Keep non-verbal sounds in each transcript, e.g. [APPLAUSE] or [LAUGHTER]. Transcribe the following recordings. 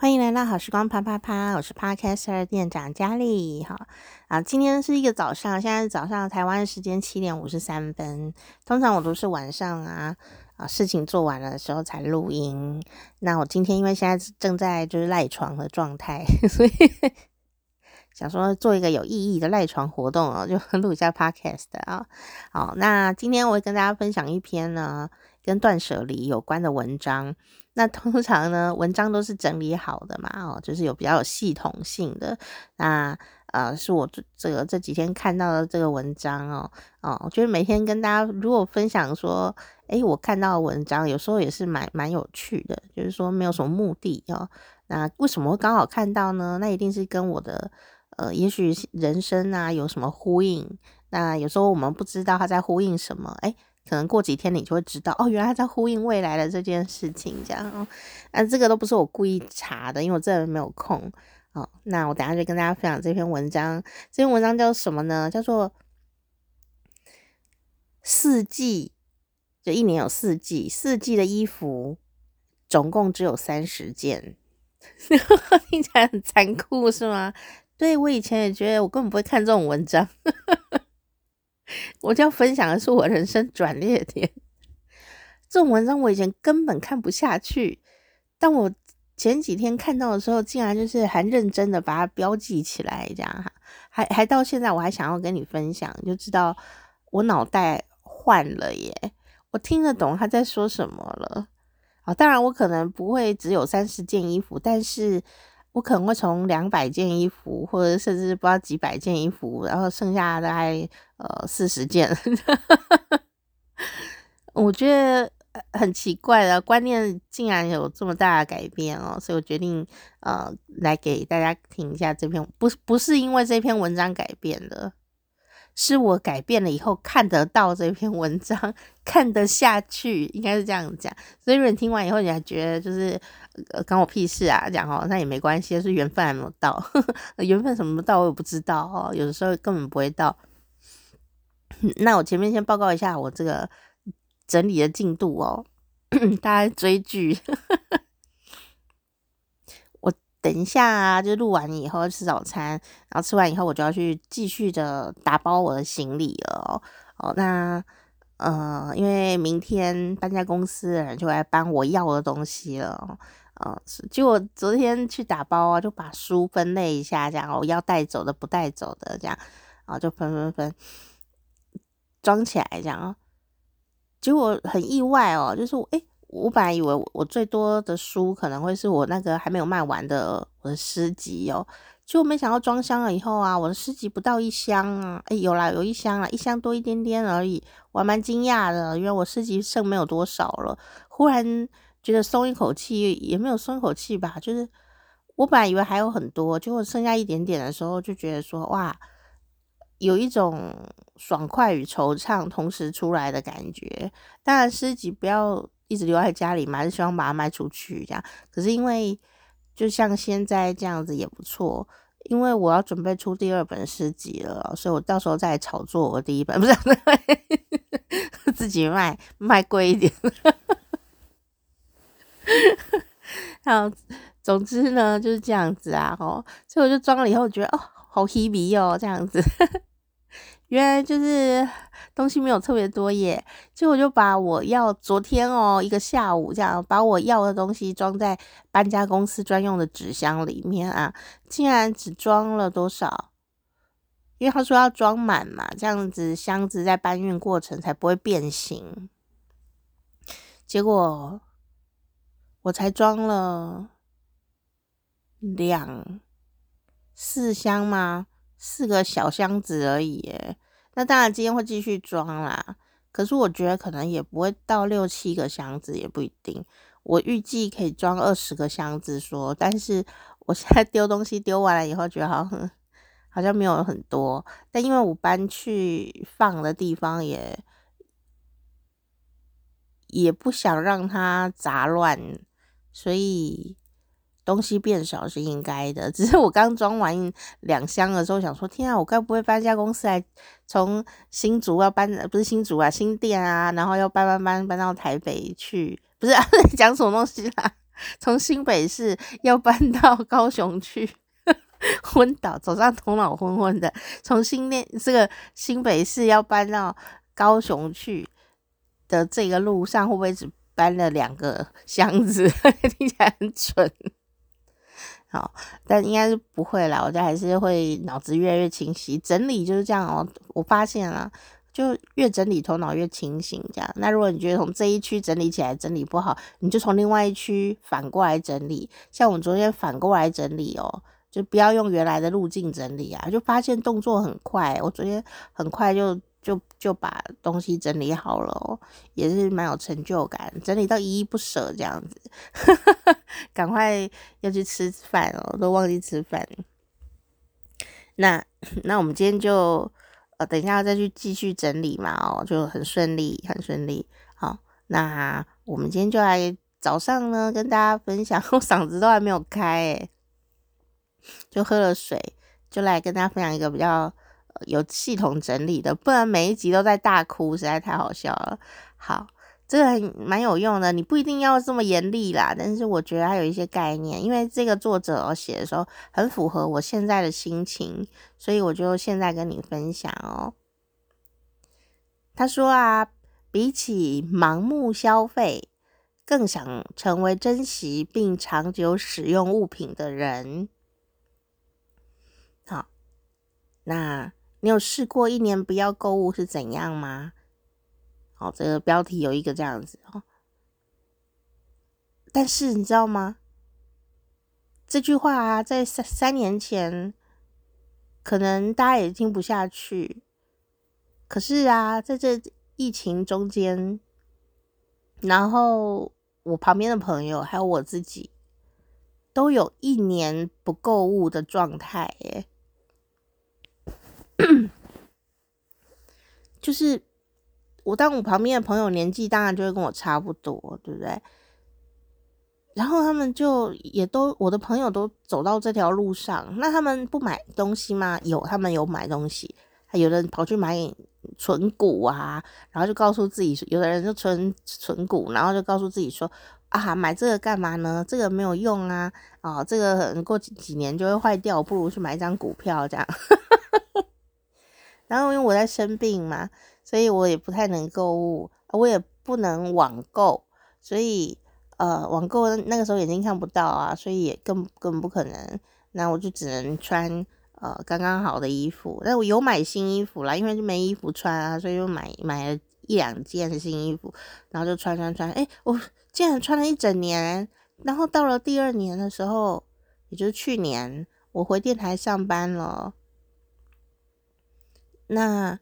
欢迎来到好时光啪啪啪，我是 Podcaster 店长佳丽哈啊，今天是一个早上，现在是早上台湾时间七点五十三分。通常我都是晚上啊啊事情做完了的时候才录音。那我今天因为现在正在就是赖床的状态，[LAUGHS] 所以想说做一个有意义的赖床活动哦，就录一下 Podcast 啊。好，那今天我会跟大家分享一篇呢跟断舍离有关的文章。那通常呢，文章都是整理好的嘛，哦，就是有比较有系统性的。那呃，是我这这个这几天看到的这个文章哦，哦，我觉得每天跟大家如果分享说，诶，我看到的文章有时候也是蛮蛮有趣的，就是说没有什么目的哦。那为什么会刚好看到呢？那一定是跟我的呃，也许人生啊有什么呼应。那有时候我们不知道他在呼应什么，诶。可能过几天你就会知道哦，原来他在呼应未来的这件事情，这样哦。那这个都不是我故意查的，因为我真的没有空哦。那我等下就跟大家分享这篇文章。这篇文章叫什么呢？叫做四季，就一年有四季，四季的衣服总共只有三十件，[LAUGHS] 听起来很残酷是吗？对，我以前也觉得，我根本不会看这种文章。[LAUGHS] 我就要分享的是我人生转捩点。这种文章我以前根本看不下去，但我前几天看到的时候，竟然就是还认真的把它标记起来，这样哈，还还到现在我还想要跟你分享，就知道我脑袋换了耶，我听得懂他在说什么了。啊，当然我可能不会只有三十件衣服，但是。我可能会从两百件衣服，或者甚至不知道几百件衣服，然后剩下大概呃四十件。我觉得很奇怪的观念竟然有这么大的改变哦，所以我决定呃来给大家听一下这篇，不不是因为这篇文章改变的。是我改变了以后看得到这篇文章，看得下去，应该是这样讲。所以如果你听完以后你还觉得就是呃关我屁事啊，讲哦，那也没关系，是缘分还没有到，[LAUGHS] 缘分什么到我也不知道哦，有的时候根本不会到。那我前面先报告一下我这个整理的进度哦，[CLEARS THROAT] 大家追剧。等一下啊，就录完以后吃早餐，然后吃完以后我就要去继续的打包我的行李了哦。那呃，因为明天搬家公司的人就来搬我要的东西了。呃，就我昨天去打包啊，就把书分类一下，这样我要带走的、不带走的，这样啊，就分分分装起来，这样。结果很意外哦，就是我诶我本来以为我最多的书可能会是我那个还没有卖完的我的诗集哦，结果没想到装箱了以后啊，我的诗集不到一箱啊，诶，有啦，有一箱啦，一箱多一点点而已，我还蛮惊讶的，因为我诗集剩没有多少了，忽然觉得松一口气，也没有松一口气吧，就是我本来以为还有很多，结果剩下一点点的时候，就觉得说哇，有一种爽快与惆怅同时出来的感觉。当然诗集不要。一直留在家里嘛，还是希望把它卖出去这样。可是因为就像现在这样子也不错，因为我要准备出第二本诗集了，所以我到时候再炒作我第一本，[LAUGHS] 不是自己卖卖贵一点。好，总之呢就是这样子啊，哦，所以我就装了以后觉得哦，好 heavy 哦，这样子。原来就是东西没有特别多耶，结果就把我要昨天哦一个下午这样把我要的东西装在搬家公司专用的纸箱里面啊，竟然只装了多少？因为他说要装满嘛，这样子箱子在搬运过程才不会变形。结果我才装了两四箱吗？四个小箱子而已耶，那当然今天会继续装啦。可是我觉得可能也不会到六七个箱子，也不一定。我预计可以装二十个箱子说，但是 [LAUGHS] 我现在丢东西丢完了以后，觉得好像好像没有很多。但因为我搬去放的地方也也不想让它杂乱，所以。东西变少是应该的，[LAUGHS] 只是我刚装完两箱的时候，想说天啊，我该不会搬家公司来从新竹要搬，不是新竹啊，新店啊，然后要搬搬搬搬到台北去，[LAUGHS] 不是 [LAUGHS] 讲什么东西啦？从新北市要搬到高雄去，昏倒，走上头脑昏昏的。从新店这个新北市要搬到高雄去的这个路上，会不会只搬了两个箱子？听起来很蠢。好，但应该是不会啦。我觉得还是会脑子越来越清晰。整理就是这样哦。我发现了，就越整理头脑越清醒。这样，那如果你觉得从这一区整理起来整理不好，你就从另外一区反过来整理。像我们昨天反过来整理哦，就不要用原来的路径整理啊，就发现动作很快。我昨天很快就。就就把东西整理好了，也是蛮有成就感，整理到依依不舍这样子，[LAUGHS] 赶快要去吃饭哦，都忘记吃饭。那那我们今天就呃等一下再去继续整理嘛哦，就很顺利，很顺利。好，那我们今天就来早上呢跟大家分享，我嗓子都还没有开诶，就喝了水，就来跟大家分享一个比较。有系统整理的，不然每一集都在大哭，实在太好笑了。好，这个很蛮有用的，你不一定要这么严厉啦，但是我觉得还有一些概念，因为这个作者写的时候很符合我现在的心情，所以我就现在跟你分享哦。他说啊，比起盲目消费，更想成为珍惜并长久使用物品的人。好，那。你有试过一年不要购物是怎样吗？好，这个标题有一个这样子哦。但是你知道吗？这句话啊，在三三年前，可能大家也听不下去。可是啊，在这疫情中间，然后我旁边的朋友还有我自己，都有一年不购物的状态耶。[CLEARS THROAT] 就是我，当我旁边的朋友年纪当然就会跟我差不多，对不对？然后他们就也都，我的朋友都走到这条路上，那他们不买东西吗？有，他们有买东西，还有人跑去买存股啊，然后就告诉自己，有的人就存存股，然后就告诉自己说啊，买这个干嘛呢？这个没有用啊，啊，这个过几几年就会坏掉，不如去买一张股票这样。[LAUGHS] 然后因为我在生病嘛，所以我也不太能购物，我也不能网购，所以呃，网购那个时候眼睛看不到啊，所以也更更不可能。那我就只能穿呃刚刚好的衣服。但我有买新衣服啦，因为就没衣服穿啊，所以就买买了一两件新衣服，然后就穿穿穿。诶，我竟然穿了一整年。然后到了第二年的时候，也就是去年，我回电台上班了。那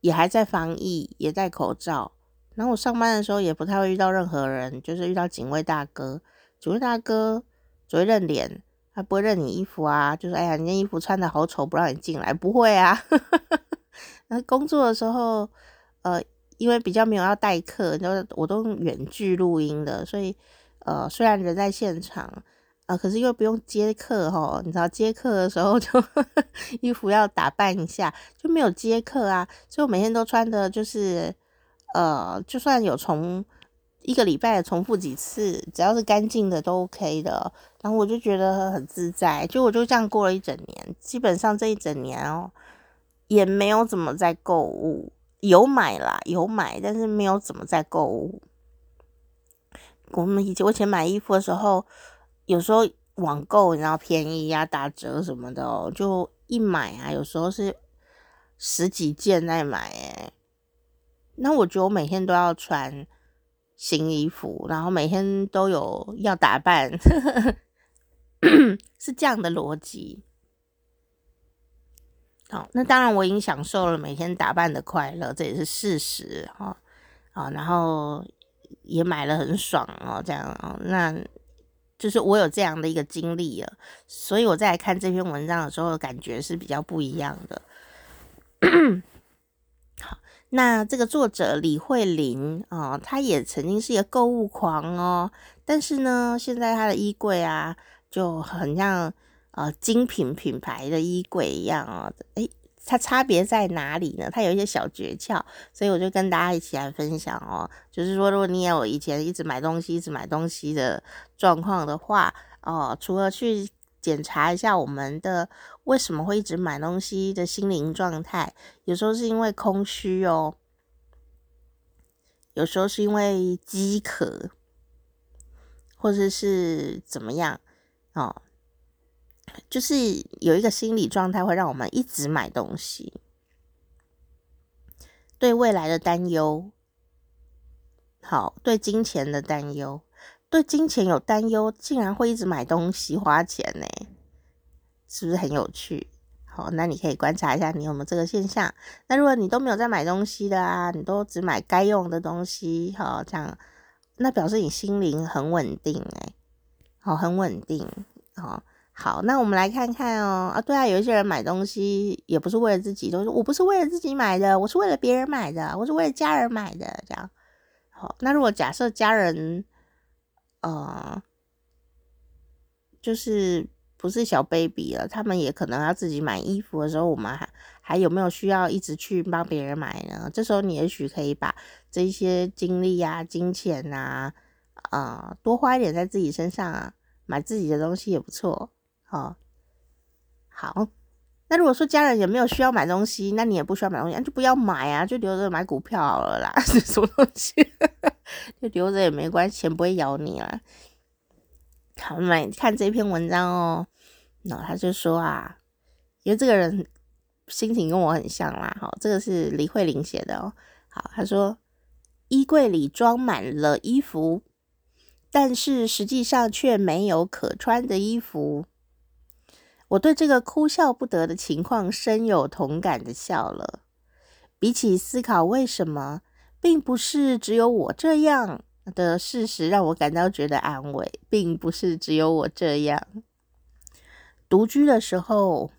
也还在防疫，也戴口罩。然后我上班的时候也不太会遇到任何人，就是遇到警卫大哥。警卫大哥只会认脸，他不会认你衣服啊。就是：“哎呀，你那衣服穿的好丑，不让你进来。”不会啊。[LAUGHS] 那工作的时候，呃，因为比较没有要代课，都我都远距录音的，所以呃，虽然人在现场。啊，可是又不用接课齁，你知道接客的时候就 [LAUGHS] 衣服要打扮一下，就没有接客啊，所以我每天都穿的就是，呃，就算有重一个礼拜重复几次，只要是干净的都 OK 的，然后我就觉得很自在，就我就这样过了一整年，基本上这一整年哦，也没有怎么在购物，有买啦，有买，但是没有怎么在购物。我们以前我以前买衣服的时候。有时候网购然后便宜呀、打折什么的哦，就一买啊，有时候是十几件在买诶。那我觉得我每天都要穿新衣服，然后每天都有要打扮，[COUGHS] 是这样的逻辑。好，那当然我已经享受了每天打扮的快乐，这也是事实哈。啊，然后也买了很爽哦，这样哦，那。就是我有这样的一个经历了，所以我再来看这篇文章的时候，感觉是比较不一样的。好，那这个作者李慧玲啊、哦，她也曾经是一个购物狂哦，但是呢，现在她的衣柜啊，就很像呃精品品牌的衣柜一样哦。诶，它差别在哪里呢？它有一些小诀窍，所以我就跟大家一起来分享哦。就是说，如果你也有以前一直买东西、一直买东西的状况的话，哦，除了去检查一下我们的为什么会一直买东西的心灵状态，有时候是因为空虚哦，有时候是因为饥渴，或者是怎么样哦。就是有一个心理状态会让我们一直买东西，对未来的担忧，好，对金钱的担忧，对金钱有担忧，竟然会一直买东西花钱呢？是不是很有趣？好，那你可以观察一下，你有没有这个现象？那如果你都没有在买东西的啊，你都只买该用的东西，好，这样，那表示你心灵很稳定，诶，好，很稳定，好。好，那我们来看看哦。啊，对啊，有一些人买东西也不是为了自己，都是我不是为了自己买的，我是为了别人买的，我是为了家人买的，这样。好，那如果假设家人，呃，就是不是小 baby 了，他们也可能要自己买衣服的时候，我们还还有没有需要一直去帮别人买呢？这时候你也许可以把这些精力啊、金钱啊，啊、多花一点在自己身上啊，买自己的东西也不错。哦，好，那如果说家人有没有需要买东西，那你也不需要买东西，那就不要买啊，就留着买股票好了啦，是什么东西？就留着也没关系，钱不会咬你啦。好，买看这篇文章哦。那他就说啊，因为这个人心情跟我很像啦。好，这个是李慧玲写的哦。好，他说衣柜里装满了衣服，但是实际上却没有可穿的衣服。我对这个哭笑不得的情况深有同感的笑了。比起思考为什么并不是只有我这样的事实，让我感到觉得安慰，并不是只有我这样。独居的时候，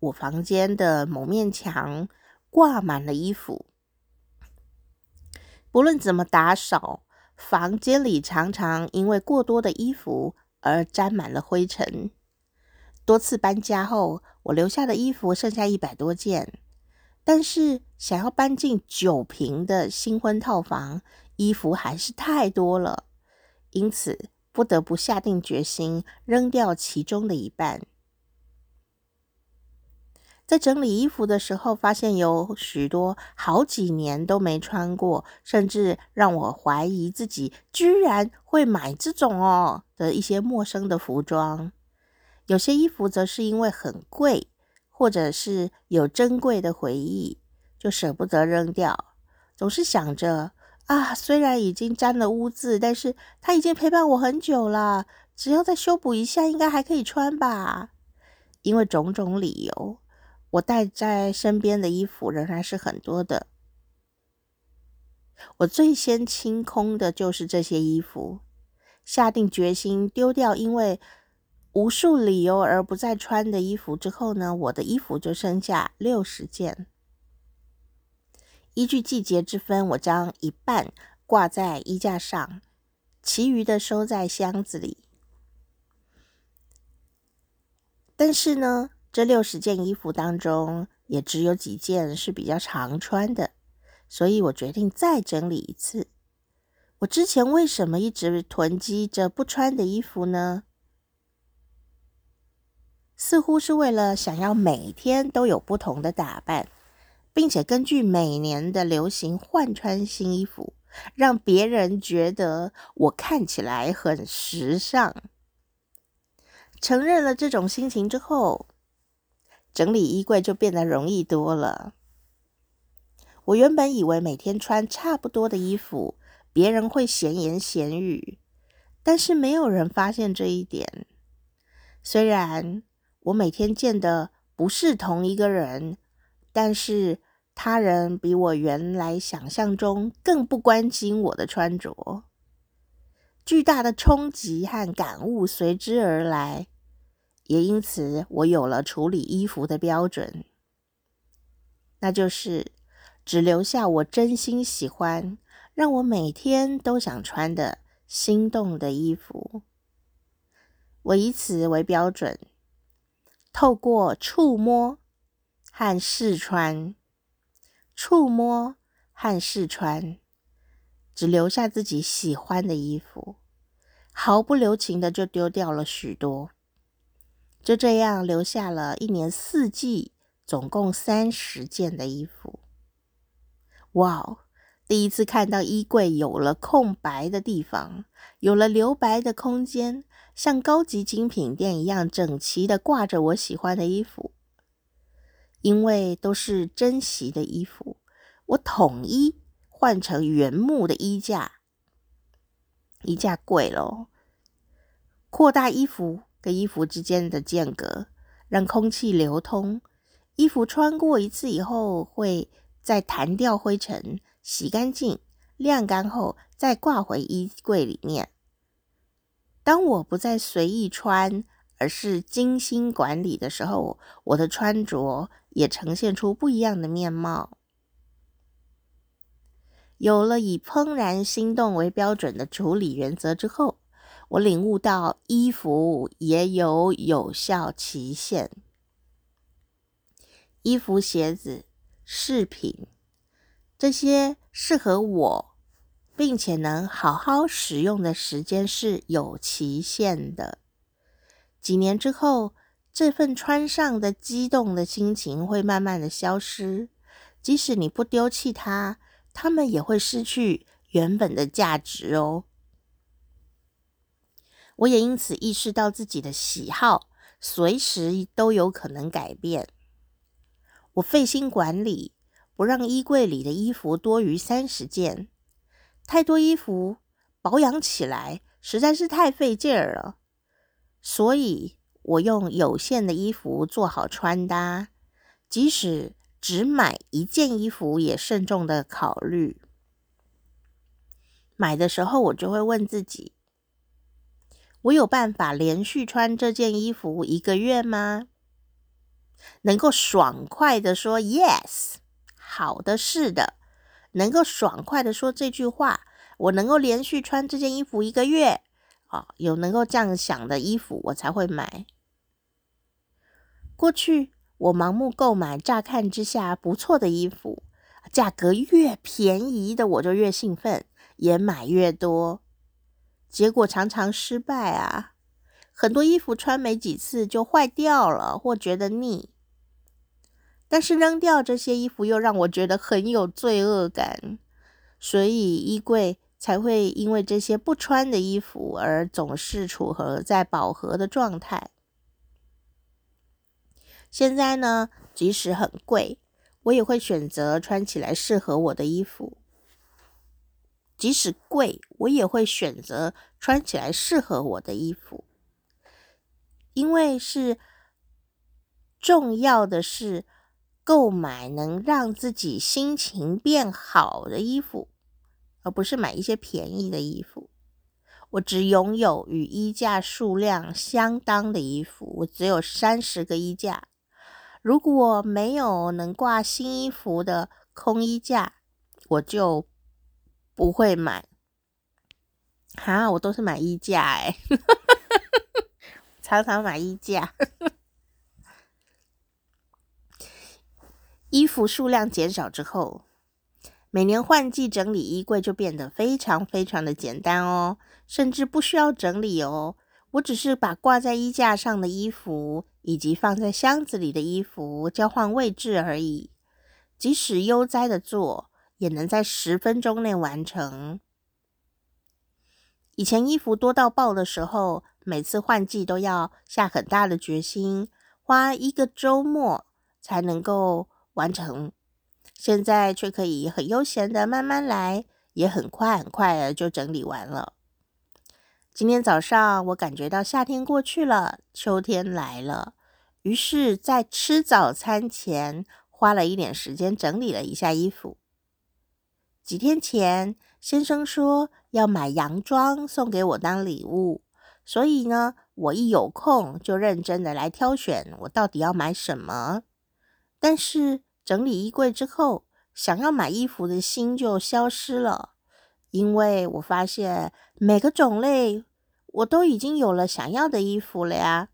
我房间的某面墙挂满了衣服，不论怎么打扫，房间里常常因为过多的衣服而沾满了灰尘。多次搬家后，我留下的衣服剩下一百多件，但是想要搬进九平的新婚套房，衣服还是太多了，因此不得不下定决心扔掉其中的一半。在整理衣服的时候，发现有许多好几年都没穿过，甚至让我怀疑自己居然会买这种哦的一些陌生的服装。有些衣服则是因为很贵，或者是有珍贵的回忆，就舍不得扔掉。总是想着啊，虽然已经沾了污渍，但是它已经陪伴我很久了，只要再修补一下，应该还可以穿吧。因为种种理由，我带在身边的衣服仍然是很多的。我最先清空的就是这些衣服，下定决心丢掉，因为。无数理由而不再穿的衣服之后呢，我的衣服就剩下六十件。依据季节之分，我将一半挂在衣架上，其余的收在箱子里。但是呢，这六十件衣服当中，也只有几件是比较常穿的，所以我决定再整理一次。我之前为什么一直囤积着不穿的衣服呢？似乎是为了想要每天都有不同的打扮，并且根据每年的流行换穿新衣服，让别人觉得我看起来很时尚。承认了这种心情之后，整理衣柜就变得容易多了。我原本以为每天穿差不多的衣服，别人会闲言闲语，但是没有人发现这一点。虽然我每天见的不是同一个人，但是他人比我原来想象中更不关心我的穿着。巨大的冲击和感悟随之而来，也因此我有了处理衣服的标准，那就是只留下我真心喜欢、让我每天都想穿的心动的衣服。我以此为标准。透过触摸和试穿，触摸和试穿，只留下自己喜欢的衣服，毫不留情的就丢掉了许多，就这样留下了一年四季总共三十件的衣服。哇哦，第一次看到衣柜有了空白的地方，有了留白的空间，像高级精品店一样整齐的挂着我喜欢的衣服。因为都是珍惜的衣服，我统一换成原木的衣架，衣架贵咯，扩大衣服跟衣服之间的间隔，让空气流通。衣服穿过一次以后，会再弹掉灰尘，洗干净，晾干后再挂回衣柜里面。当我不再随意穿，而是精心管理的时候，我的穿着也呈现出不一样的面貌。有了以怦然心动为标准的处理原则之后，我领悟到衣服也有有效期限。衣服、鞋子、饰品，这些适合我并且能好好使用的时间是有期限的。几年之后，这份穿上的激动的心情会慢慢的消失。即使你不丢弃它，它们也会失去原本的价值哦。我也因此意识到自己的喜好随时都有可能改变。我费心管理，不让衣柜里的衣服多于三十件。太多衣服保养起来实在是太费劲儿了。所以，我用有限的衣服做好穿搭，即使只买一件衣服，也慎重的考虑。买的时候，我就会问自己：我有办法连续穿这件衣服一个月吗？能够爽快的说 “yes”，好的，是的，能够爽快的说这句话，我能够连续穿这件衣服一个月。啊，有能够这样想的衣服，我才会买。过去我盲目购买乍看之下不错的衣服，价格越便宜的我就越兴奋，也买越多，结果常常失败啊！很多衣服穿没几次就坏掉了，或觉得腻。但是扔掉这些衣服又让我觉得很有罪恶感，所以衣柜。才会因为这些不穿的衣服而总是处合在饱和的状态。现在呢，即使很贵，我也会选择穿起来适合我的衣服。即使贵，我也会选择穿起来适合我的衣服，因为是重要的是购买能让自己心情变好的衣服。而不是买一些便宜的衣服。我只拥有与衣架数量相当的衣服，我只有三十个衣架。如果没有能挂新衣服的空衣架，我就不会买。哈，我都是买衣架哎，[LAUGHS] 常常买衣架。衣服数量减少之后。每年换季整理衣柜就变得非常非常的简单哦，甚至不需要整理哦。我只是把挂在衣架上的衣服以及放在箱子里的衣服交换位置而已。即使悠哉的做，也能在十分钟内完成。以前衣服多到爆的时候，每次换季都要下很大的决心，花一个周末才能够完成。现在却可以很悠闲的慢慢来，也很快很快的就整理完了。今天早上我感觉到夏天过去了，秋天来了，于是，在吃早餐前花了一点时间整理了一下衣服。几天前，先生说要买洋装送给我当礼物，所以呢，我一有空就认真的来挑选我到底要买什么。但是，整理衣柜之后，想要买衣服的心就消失了，因为我发现每个种类我都已经有了想要的衣服了呀。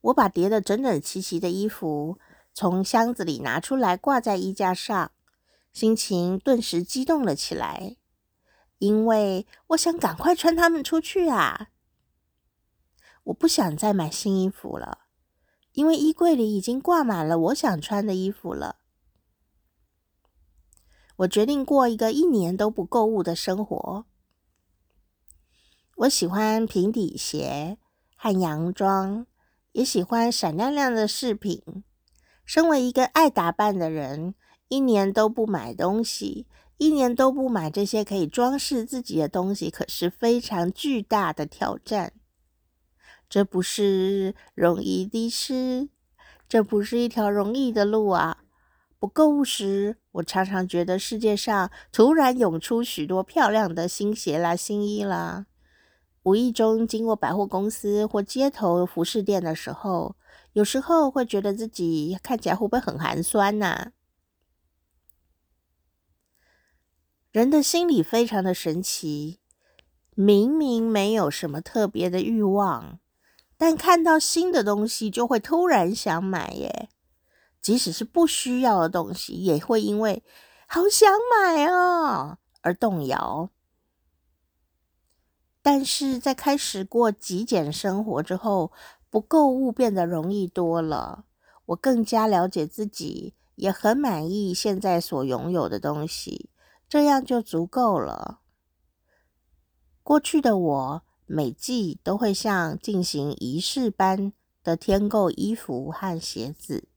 我把叠得整整齐齐的衣服从箱子里拿出来挂在衣架上，心情顿时激动了起来，因为我想赶快穿它们出去啊！我不想再买新衣服了，因为衣柜里已经挂满了我想穿的衣服了。我决定过一个一年都不购物的生活。我喜欢平底鞋和洋装，也喜欢闪亮亮的饰品。身为一个爱打扮的人，一年都不买东西，一年都不买这些可以装饰自己的东西，可是非常巨大的挑战。这不是容易的事，这不是一条容易的路啊！不购物时，我常常觉得世界上突然涌出许多漂亮的新鞋啦、新衣啦。无意中经过百货公司或街头服饰店的时候，有时候会觉得自己看起来会不会很寒酸呐？人的心理非常的神奇，明明没有什么特别的欲望，但看到新的东西就会突然想买耶。即使是不需要的东西，也会因为好想买啊而动摇。但是在开始过极简生活之后，不购物变得容易多了。我更加了解自己，也很满意现在所拥有的东西，这样就足够了。过去的我，每季都会像进行仪式般的添购衣服和鞋子，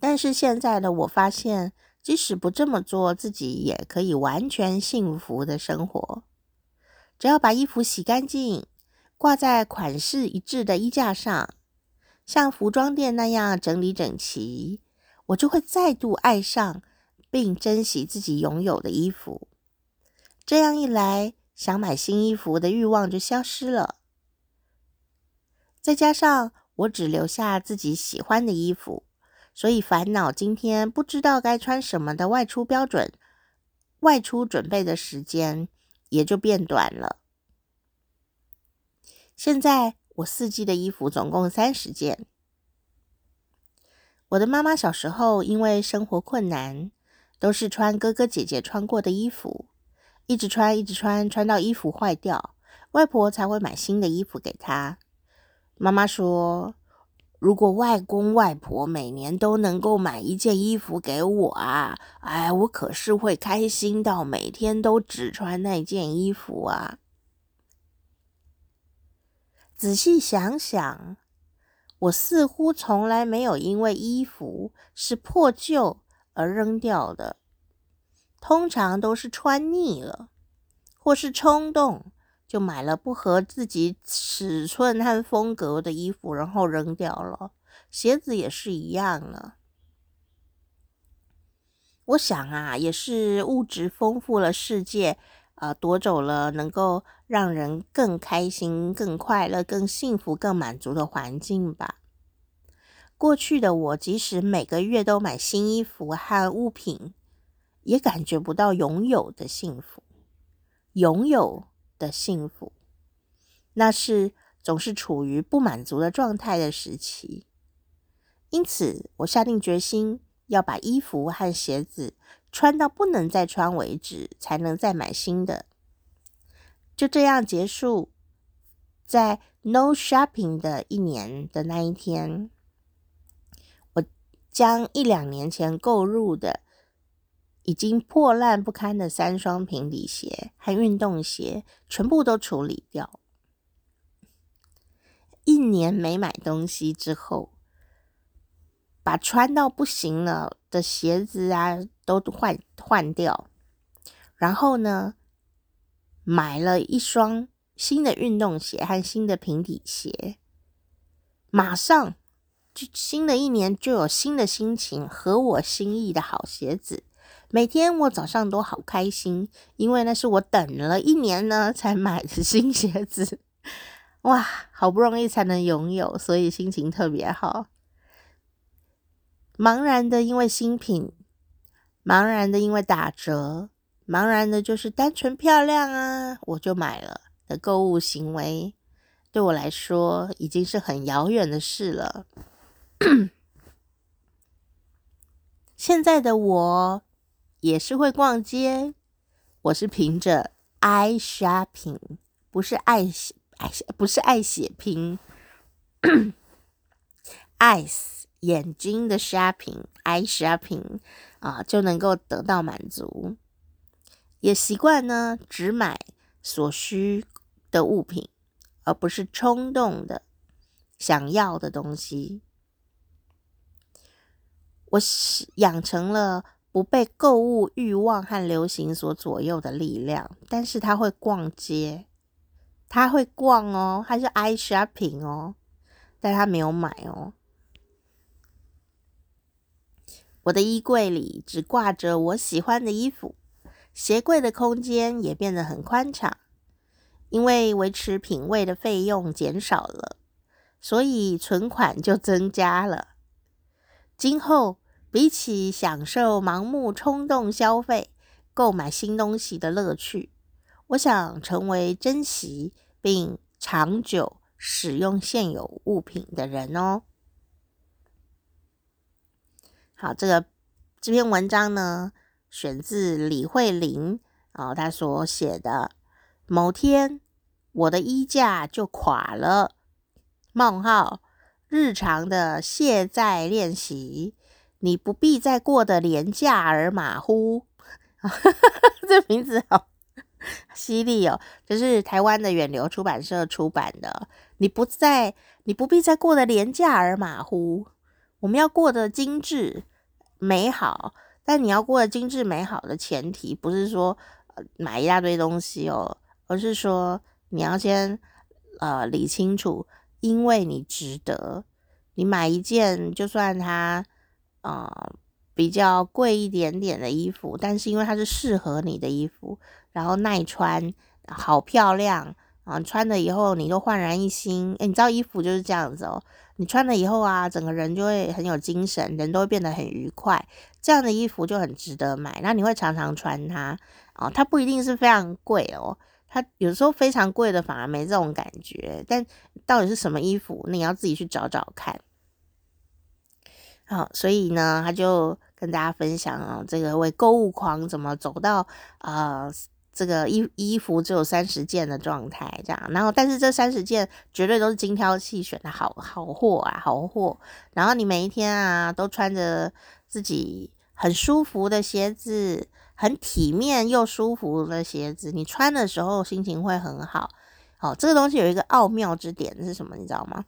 但是现在的我发现，即使不这么做，自己也可以完全幸福的生活。只要把衣服洗干净，挂在款式一致的衣架上，像服装店那样整理整齐，我就会再度爱上并珍惜自己拥有的衣服。这样一来，想买新衣服的欲望就消失了。再加上我只留下自己喜欢的衣服，所以烦恼今天不知道该穿什么的外出标准、外出准备的时间。也就变短了。现在我四季的衣服总共三十件。我的妈妈小时候因为生活困难，都是穿哥哥姐姐穿过的衣服，一直穿一直穿，穿到衣服坏掉，外婆才会买新的衣服给他。妈妈说，如果外公外婆每年都能够买一件衣服给我啊，哎，我可是会开心到每天都只穿那件衣服啊。仔细想想，我似乎从来没有因为衣服是破旧而扔掉的，通常都是穿腻了，或是冲动。就买了不合自己尺寸和风格的衣服，然后扔掉了。鞋子也是一样了。我想啊，也是物质丰富了世界，啊、呃，夺走了能够让人更开心、更快乐、更幸福、更满足的环境吧。过去的我，即使每个月都买新衣服和物品，也感觉不到拥有的幸福。拥有。的幸福，那是总是处于不满足的状态的时期。因此，我下定决心要把衣服和鞋子穿到不能再穿为止，才能再买新的。就这样结束，在 No Shopping 的一年的那一天，我将一两年前购入的。已经破烂不堪的三双平底鞋和运动鞋全部都处理掉。一年没买东西之后，把穿到不行了的鞋子啊都换换掉，然后呢，买了一双新的运动鞋和新的平底鞋，马上就新的一年就有新的心情，合我心意的好鞋子。每天我早上都好开心，因为那是我等了一年呢 [LAUGHS] 才买的新鞋子，[LAUGHS] 哇，好不容易才能拥有，所以心情特别好。茫然的因为新品，茫然的因为打折，茫然的就是单纯漂亮啊，我就买了的购物行为，对我来说已经是很遥远的事了。[COUGHS] 现在的我也是会逛街，我是凭着 eye shopping，不是爱写不是爱写拼 [COUGHS] eyes 眼睛的 shopping，eye shopping 啊就能够得到满足，也习惯呢只买所需的物品。而不是冲动的想要的东西，我是养成了不被购物欲望和流行所左右的力量。但是他会逛街，他会逛哦，他是爱 shopping 哦，但他没有买哦。我的衣柜里只挂着我喜欢的衣服，鞋柜的空间也变得很宽敞。因为维持品味的费用减少了，所以存款就增加了。今后比起享受盲目冲动消费、购买新东西的乐趣，我想成为珍惜并长久使用现有物品的人哦。好，这个这篇文章呢，选自李慧玲啊，她所写的某天。我的衣架就垮了。冒号，日常的卸载练习，你不必再过得廉价而马虎。[LAUGHS] 这名字好犀利哦！这是台湾的远流出版社出版的。你不再，你不必再过得廉价而马虎。我们要过得精致美好，但你要过得精致美好的前提，不是说买一大堆东西哦，而是说。你要先呃理清楚，因为你值得。你买一件，就算它、呃、比较贵一点点的衣服，但是因为它是适合你的衣服，然后耐穿，好漂亮啊！穿了以后你都焕然一新。诶，你知道衣服就是这样子哦，你穿了以后啊，整个人就会很有精神，人都会变得很愉快。这样的衣服就很值得买，那你会常常穿它啊、哦。它不一定是非常贵哦。它有时候非常贵的反而没这种感觉，但到底是什么衣服，你要自己去找找看。好，所以呢，他就跟大家分享啊，这个为购物狂怎么走到呃这个衣衣服只有三十件的状态，这样。然后，但是这三十件绝对都是精挑细选的好好货啊，好货。然后你每一天啊都穿着自己很舒服的鞋子。很体面又舒服的鞋子，你穿的时候心情会很好。好，这个东西有一个奥妙之点是什么？你知道吗？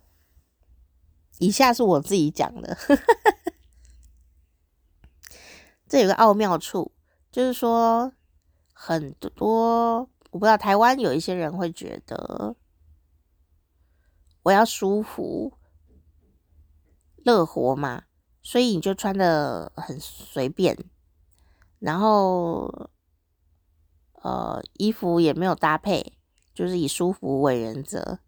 以下是我自己讲的。这有个奥妙处，就是说很多我不知道台湾有一些人会觉得我要舒服、乐活嘛，所以你就穿的很随便。然后，呃，衣服也没有搭配，就是以舒服为原则，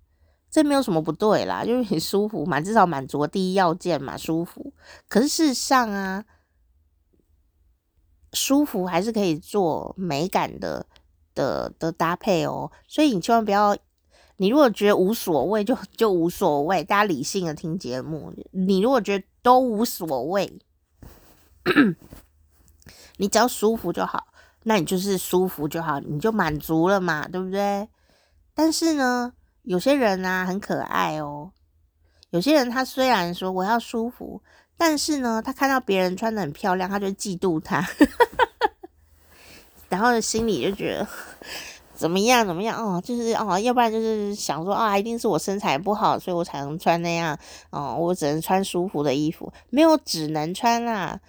这没有什么不对啦，就是你舒服嘛，至少满足第一要件嘛，舒服。可是事实上啊，舒服还是可以做美感的的的搭配哦。所以你千万不要，你如果觉得无所谓，就就无所谓。大家理性的听节目，你如果觉得都无所谓。[COUGHS] 你只要舒服就好，那你就是舒服就好，你就满足了嘛，对不对？但是呢，有些人啊很可爱哦，有些人他虽然说我要舒服，但是呢，他看到别人穿得很漂亮，他就嫉妒他，[LAUGHS] 然后心里就觉得怎么样怎么样哦，就是哦，要不然就是想说啊，一定是我身材不好，所以我才能穿那样哦，我只能穿舒服的衣服，没有只能穿啊。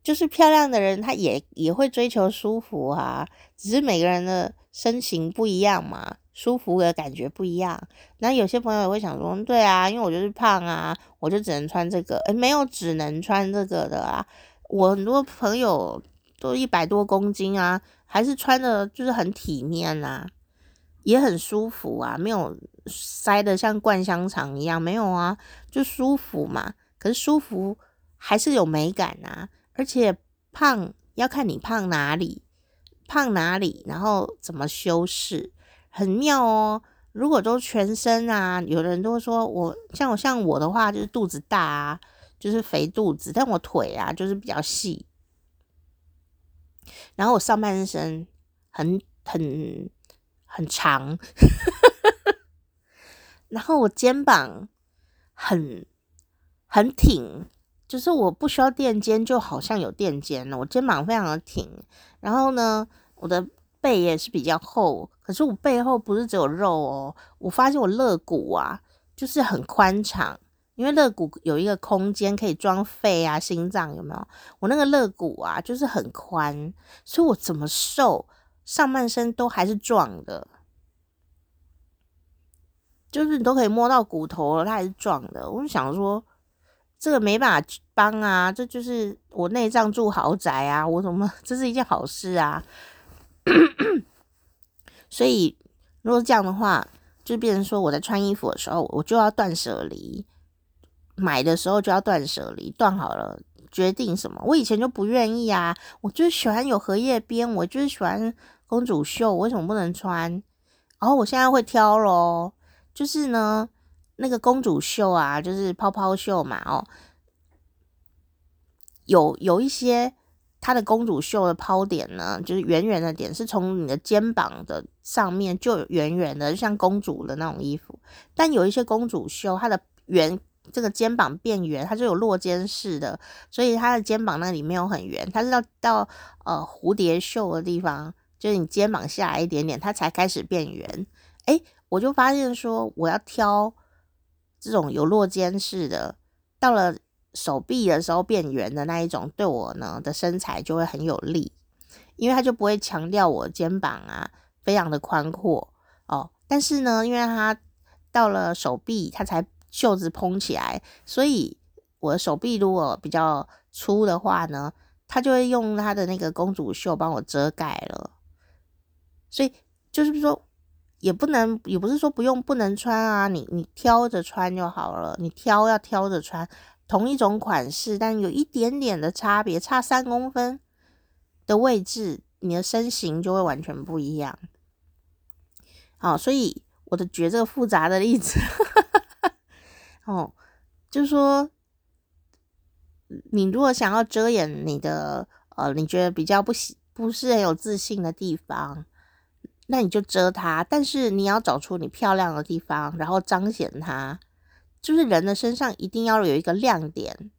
就是漂亮的人，他也也会追求舒服啊，只是每个人的身形不一样嘛，舒服的感觉不一样。那有些朋友也会想说，对啊，因为我就是胖啊，我就只能穿这个。诶，没有只能穿这个的啊，我很多朋友都一百多公斤啊，还是穿的就是很体面啊，也很舒服啊，没有塞得像灌香肠一样，没有啊，就舒服嘛。可是舒服还是有美感啊。而且胖要看你胖哪里，胖哪里，然后怎么修饰，很妙哦。如果都全身啊，有的人都说我像我像我的话就是肚子大啊，就是肥肚子，但我腿啊就是比较细，然后我上半身很很很长，[LAUGHS] 然后我肩膀很很挺，就是我不需要垫肩，就好像有垫肩了。我肩膀非常的挺，然后呢，我的背也是比较厚，可是我背后不是只有肉哦，我发现我肋骨啊，就是很宽敞，因为肋骨有一个空间可以装肺啊、心脏，有没有？我那个肋骨啊，就是很宽，所以我怎么瘦，上半身都还是壮的，就是你都可以摸到骨头了，它还是壮的。我就想说。这个没办法帮啊，这就是我内脏住豪宅啊，我怎么 [LAUGHS] 这是一件好事啊？[COUGHS] 所以如果这样的话，就变成说我在穿衣服的时候，我就要断舍离，买的时候就要断舍离，断好了决定什么。我以前就不愿意啊，我就喜欢有荷叶边，我就是喜欢公主袖，我为什么不能穿？然后我现在会挑咯，就是呢。那个公主袖啊，就是泡泡袖嘛，哦，有有一些它的公主袖的抛点呢，就是圆圆的点，是从你的肩膀的上面就圆圆的，像公主的那种衣服。但有一些公主袖，它的圆这个肩膀变圆，它就有落肩式的，所以它的肩膀那里没有很圆，它是要到呃蝴蝶袖的地方，就是你肩膀下来一点点，它才开始变圆。诶，我就发现说我要挑。这种有落肩式的，到了手臂的时候变圆的那一种，对我呢的身材就会很有利，因为它就不会强调我肩膀啊非常的宽阔哦。但是呢，因为它到了手臂，它才袖子蓬起来，所以我的手臂如果比较粗的话呢，它就会用它的那个公主袖帮我遮盖了。所以就是说。也不能，也不是说不用不能穿啊，你你挑着穿就好了。你挑要挑着穿，同一种款式，但有一点点的差别，差三公分的位置，你的身形就会完全不一样。好，所以我的举这个复杂的例子，哦，就是说，你如果想要遮掩你的呃，你觉得比较不喜不是很有自信的地方。那你就遮它，但是你要找出你漂亮的地方，然后彰显它。就是人的身上一定要有一个亮点，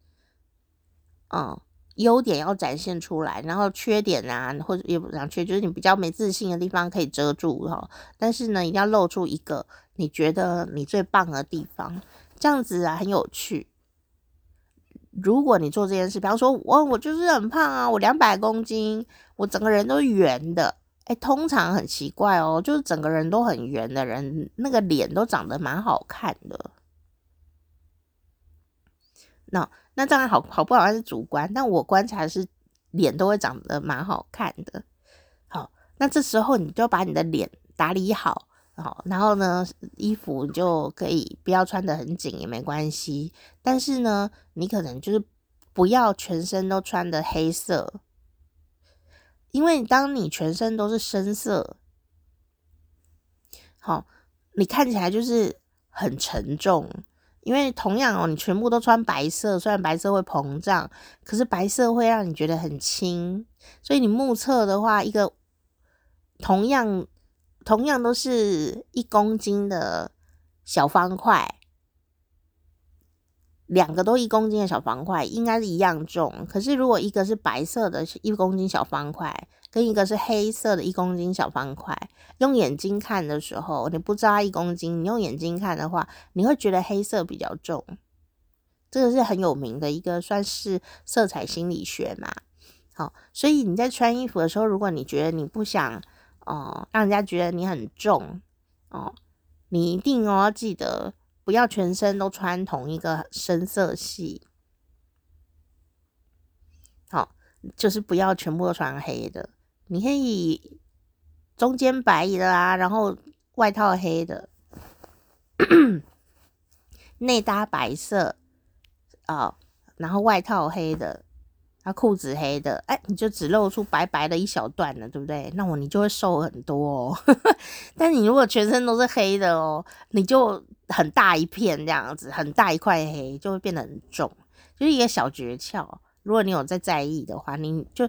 嗯，优点要展现出来，然后缺点啊，或者也不讲缺，就是你比较没自信的地方可以遮住哈。但是呢，一定要露出一个你觉得你最棒的地方，这样子啊很有趣。如果你做这件事，比方说我我就是很胖啊，我两百公斤，我整个人都是圆的。哎，通常很奇怪哦，就是整个人都很圆的人，那个脸都长得蛮好看的。那那当然好好不好看是主观，但我观察是脸都会长得蛮好看的。好，那这时候你就把你的脸打理好，好，然后呢，衣服就可以不要穿得很紧也没关系，但是呢，你可能就是不要全身都穿的黑色。因为当你全身都是深色，好，你看起来就是很沉重。因为同样哦，你全部都穿白色，虽然白色会膨胀，可是白色会让你觉得很轻。所以你目测的话，一个同样同样都是一公斤的小方块。两个都一公斤的小方块应该是一样重，可是如果一个是白色的一公斤小方块，跟一个是黑色的一公斤小方块，用眼睛看的时候，你不知道一公斤，你用眼睛看的话，你会觉得黑色比较重。这个是很有名的一个算是色彩心理学嘛。好，所以你在穿衣服的时候，如果你觉得你不想哦、让人家觉得你很重哦，你一定哦记得。不要全身都穿同一个深色系，好，就是不要全部都穿黑的。你可以中间白的啊，然后外套黑的，内搭白色啊，然后外套黑的，那裤子黑的，哎，你就只露出白白的一小段了，对不对？那我你就会瘦很多哦。[LAUGHS] 但你如果全身都是黑的哦，你就很大一片这样子，很大一块黑，就会变得很重，就是一个小诀窍。如果你有在在意的话，你就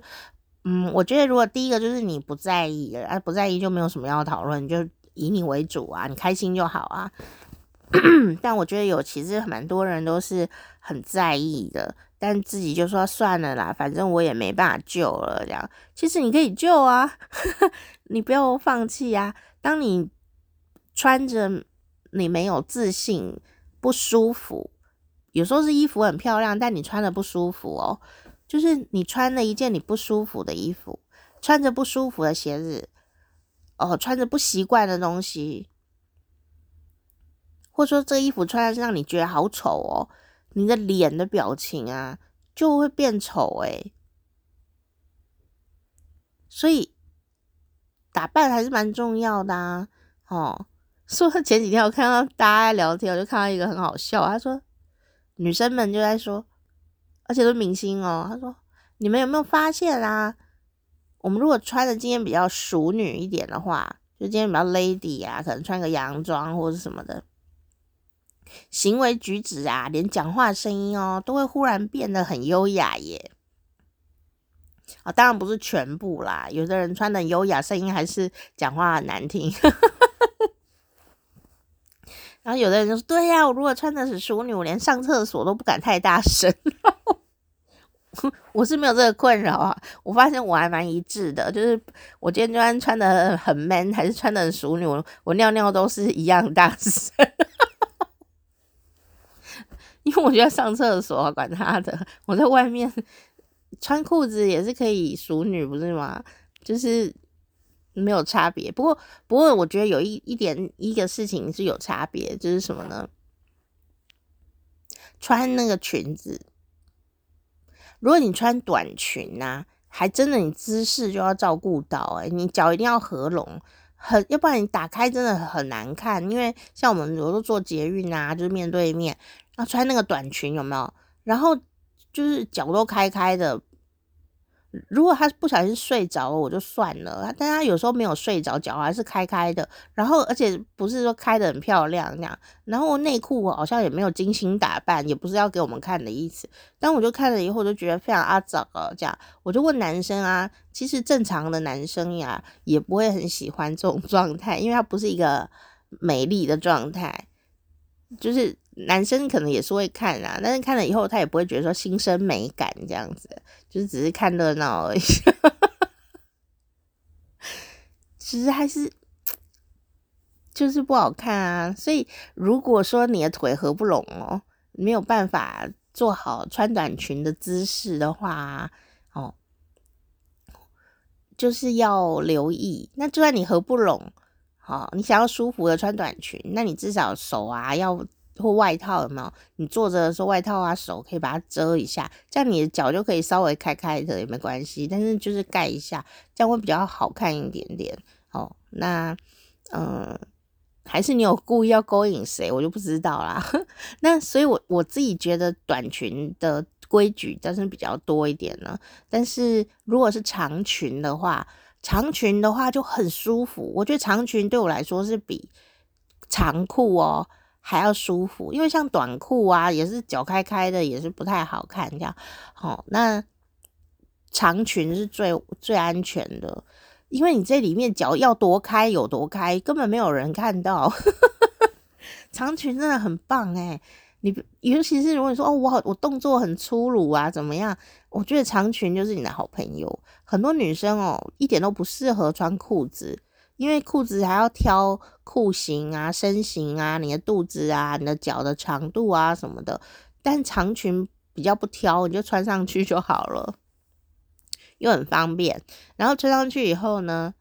嗯，我觉得如果第一个就是你不在意，啊，不在意就没有什么要讨论，就以你为主啊，你开心就好啊。[COUGHS] 但我觉得有其实蛮多人都是很在意的，但自己就说算了啦，反正我也没办法救了。这样其实你可以救啊，[LAUGHS] 你不要放弃啊。当你穿着你没有自信、不舒服，有时候是衣服很漂亮，但你穿的不舒服哦，就是你穿了一件你不舒服的衣服，穿着不舒服的鞋子，哦，穿着不习惯的东西。或者说这个衣服穿在身上，你觉得好丑哦，你的脸的表情啊就会变丑诶。所以打扮还是蛮重要的啊。哦，[LAUGHS] 说前几天我看到大家聊天，我就看到一个很好笑，他说女生们就在说，而且都是明星哦，他说你们有没有发现啊？我们如果穿的今天比较淑女一点的话，就今天比较 lady 啊，可能穿个洋装或者什么的。行为举止啊，连讲话声音哦，都会忽然变得很优雅耶。啊，当然不是全部啦，有的人穿的优雅，声音还是讲话很难听。[LAUGHS] 然后有的人就说：“对呀，我如果穿的是淑女，我连上厕所都不敢太大声。[LAUGHS] ”我是没有这个困扰啊。我发现我还蛮一致的，就是我今天就算穿的很 man，还是穿的很淑女，我尿尿都是一样大声。[LAUGHS] 因为我觉得上厕所管他的，我在外面穿裤子也是可以淑女，不是吗？就是没有差别。不过，不过我觉得有一一点一个事情是有差别，就是什么呢？穿那个裙子，如果你穿短裙呐、啊，还真的你姿势就要照顾到、欸，诶你脚一定要合拢，很要不然你打开真的很难看。因为像我们有时候坐捷运啊，就是面对面。穿那个短裙有没有？然后就是脚都开开的。如果他不小心睡着了，我就算了。但他有时候没有睡着，脚还是开开的。然后而且不是说开得很漂亮那样。然后内裤我好像也没有精心打扮，也不是要给我们看的意思。但我就看了以后，就觉得非常阿杂啊。这样我就问男生啊，其实正常的男生呀，也不会很喜欢这种状态，因为他不是一个美丽的状态，就是。男生可能也是会看啊，但是看了以后他也不会觉得说心生美感这样子，就是只是看热闹而已。其实还是就是不好看啊。所以如果说你的腿合不拢哦，没有办法做好穿短裙的姿势的话哦，就是要留意。那就算你合不拢，好，你想要舒服的穿短裙，那你至少手啊要。或外套有没有？你坐着的时候，外套啊手可以把它遮一下，这样你的脚就可以稍微开开的也没关系。但是就是盖一下，这样会比较好看一点点。哦，那嗯，还是你有故意要勾引谁，我就不知道啦。[LAUGHS] 那所以我我自己觉得短裙的规矩倒是比较多一点呢。但是如果是长裙的话，长裙的话就很舒服。我觉得长裙对我来说是比长裤哦。还要舒服，因为像短裤啊，也是脚开开的，也是不太好看这样。好、哦，那长裙是最最安全的，因为你这里面脚要多开有多开，根本没有人看到。[LAUGHS] 长裙真的很棒诶，你尤其是如果你说哦，我好我动作很粗鲁啊，怎么样？我觉得长裙就是你的好朋友。很多女生哦，一点都不适合穿裤子。因为裤子还要挑裤型啊、身形啊、你的肚子啊、你的脚的长度啊什么的，但长裙比较不挑，你就穿上去就好了，又很方便。然后穿上去以后呢，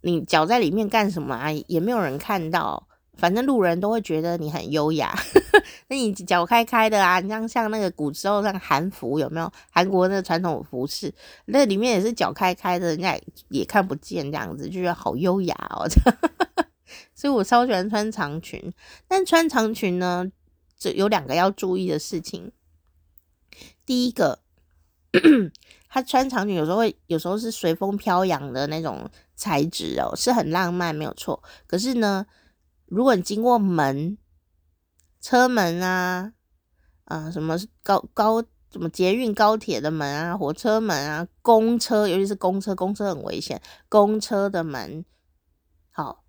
你脚在里面干什么啊？也没有人看到。反正路人都会觉得你很优雅，[LAUGHS] 那你脚开开的啊，你像像那个古时候那个韩服有没有？韩国那个传统服饰，那里面也是脚开开的，人家也看不见这样子，就觉得好优雅哦。[LAUGHS] 所以我超喜欢穿长裙，但穿长裙呢，就有两个要注意的事情。第一个，[COUGHS] 它穿长裙有时候会，有时候是随风飘扬的那种材质哦，是很浪漫，没有错。可是呢，如果你经过门、车门啊，啊，什么高高，什么捷运、高铁的门啊，火车门啊，公车，尤其是公车，公车很危险，公车的门，好，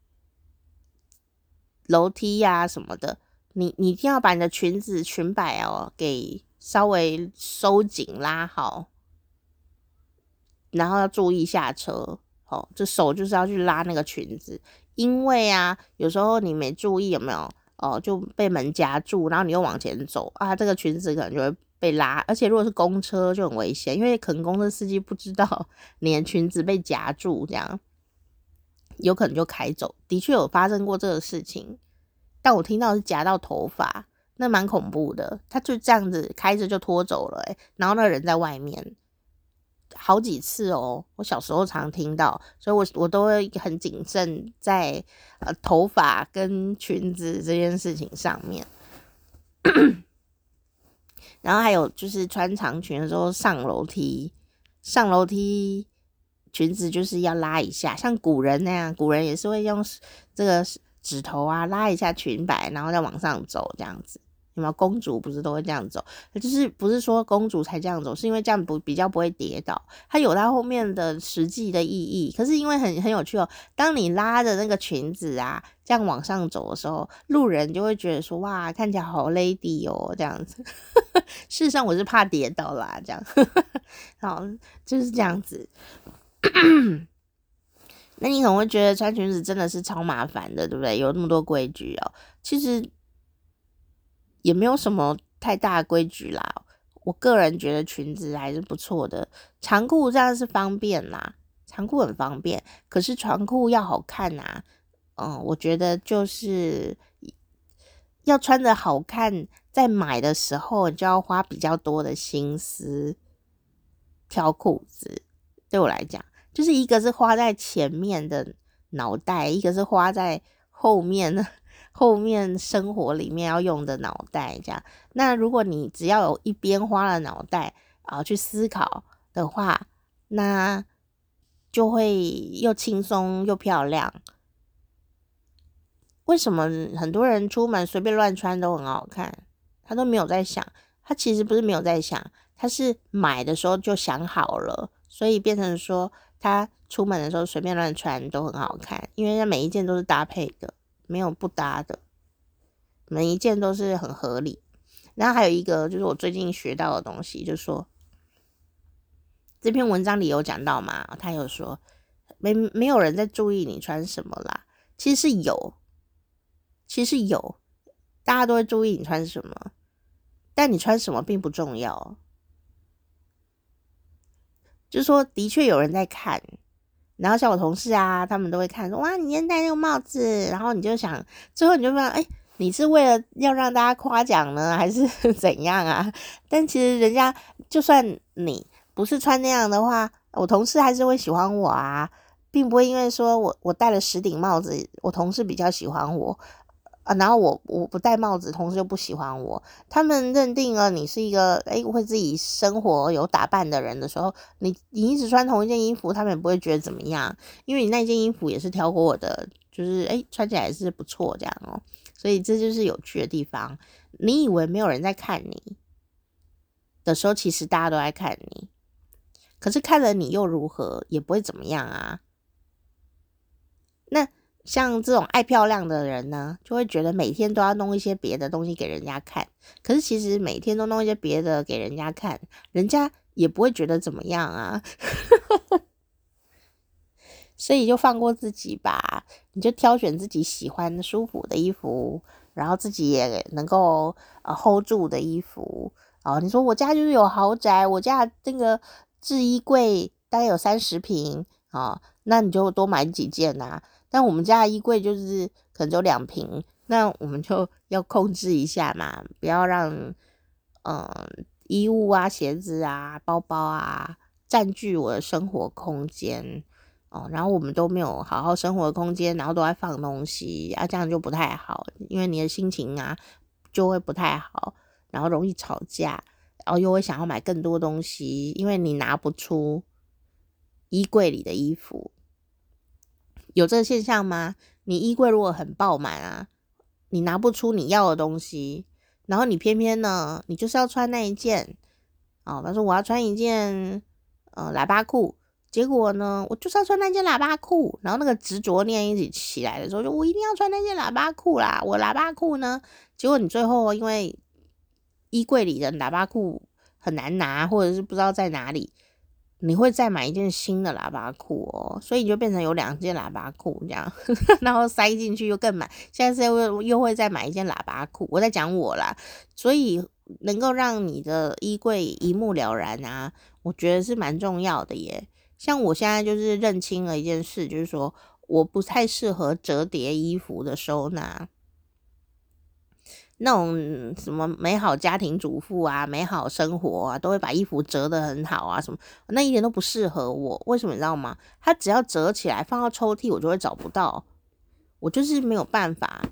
楼梯呀、啊、什么的，你你一定要把你的裙子裙摆哦给稍微收紧拉好。然后要注意下车，哦，这手就是要去拉那个裙子，因为啊，有时候你没注意有没有，哦，就被门夹住，然后你又往前走啊，这个裙子可能就会被拉，而且如果是公车就很危险，因为可能公车司机不知道你的裙子被夹住，这样有可能就开走。的确有发生过这个事情，但我听到是夹到头发，那蛮恐怖的，他就这样子开着就拖走了，欸，然后那个人在外面。好几次哦，我小时候常听到，所以我我都会很谨慎在呃头发跟裙子这件事情上面。然后还有就是穿长裙的时候上楼梯，上楼梯裙子就是要拉一下，像古人那样，古人也是会用这个指头啊拉一下裙摆，然后再往上走这样子。有没有公主不是都会这样走？就是不是说公主才这样走，是因为这样不比较不会跌倒。它有它后面的实际的意义。可是因为很很有趣哦，当你拉着那个裙子啊，这样往上走的时候，路人就会觉得说哇，看起来好 lady 哦，这样子。[LAUGHS] 事实上我是怕跌倒啦，这样。[LAUGHS] 好，就是这样子。[COUGHS] 那你可能会觉得穿裙子真的是超麻烦的，对不对？有那么多规矩哦，其实。也没有什么太大的规矩啦，我个人觉得裙子还是不错的，长裤这样是方便啦，长裤很方便，可是长裤要好看呐，嗯，我觉得就是要穿着好看，在买的时候就要花比较多的心思挑裤子。对我来讲，就是一个是花在前面的脑袋，一个是花在后面的。后面生活里面要用的脑袋，这样。那如果你只要有一边花了脑袋啊去思考的话，那就会又轻松又漂亮。为什么很多人出门随便乱穿都很好看？他都没有在想，他其实不是没有在想，他是买的时候就想好了，所以变成说他出门的时候随便乱穿都很好看，因为他每一件都是搭配的。没有不搭的，每一件都是很合理。然后还有一个就是我最近学到的东西，就是说这篇文章里有讲到嘛，他有说没没有人在注意你穿什么啦，其实是有，其实有，大家都会注意你穿什么，但你穿什么并不重要。就是说，的确有人在看。然后像我同事啊，他们都会看说，哇，你今天戴那个帽子，然后你就想，最后你就问，哎，你是为了要让大家夸奖呢，还是 [LAUGHS] 怎样啊？但其实人家就算你不是穿那样的话，我同事还是会喜欢我啊，并不会因为说我我戴了十顶帽子，我同事比较喜欢我。啊，然后我我不戴帽子，同事就不喜欢我。他们认定了你是一个诶会自己生活有打扮的人的时候，你你一直穿同一件衣服，他们也不会觉得怎么样，因为你那件衣服也是挑过我的，就是诶穿起来是不错这样哦。所以这就是有趣的地方。你以为没有人在看你的时候，其实大家都在看你。可是看了你又如何，也不会怎么样啊。那。像这种爱漂亮的人呢，就会觉得每天都要弄一些别的东西给人家看。可是其实每天都弄一些别的给人家看，人家也不会觉得怎么样啊。[LAUGHS] 所以就放过自己吧，你就挑选自己喜欢、舒服的衣服，然后自己也能够呃 hold 住的衣服。哦，你说我家就是有豪宅，我家那个置衣柜大概有三十平啊，那你就多买几件呐、啊。但我们家的衣柜就是可能只有两瓶，[LAUGHS] 那我们就要控制一下嘛，不要让嗯、衣物啊、鞋子啊、包包啊占据我的生活空间哦。然后我们都没有好好生活的空间，然后都在放东西啊，这样就不太好，因为你的心情啊就会不太好，然后容易吵架然后又会想要买更多东西，因为你拿不出衣柜里的衣服。有这个现象吗？你衣柜如果很爆满啊，你拿不出你要的东西，然后你偏偏呢，你就是要穿那一件哦。他说我要穿一件呃喇叭裤，结果呢，我就是要穿那件喇叭裤，然后那个执着念一起起来的时候，就我一定要穿那件喇叭裤啦。我喇叭裤呢，结果你最后因为衣柜里的喇叭裤很难拿，或者是不知道在哪里。你会再买一件新的喇叭裤哦，所以你就变成有两件喇叭裤这样，[LAUGHS] 然后塞进去又更满。现在又又会再买一件喇叭裤，我在讲我啦，所以能够让你的衣柜一目了然啊，我觉得是蛮重要的耶。像我现在就是认清了一件事，就是说我不太适合折叠衣服的收纳。那种什么美好家庭主妇啊，美好生活啊，都会把衣服折得很好啊，什么那一点都不适合我。为什么你知道吗？它只要折起来放到抽屉，我就会找不到，我就是没有办法。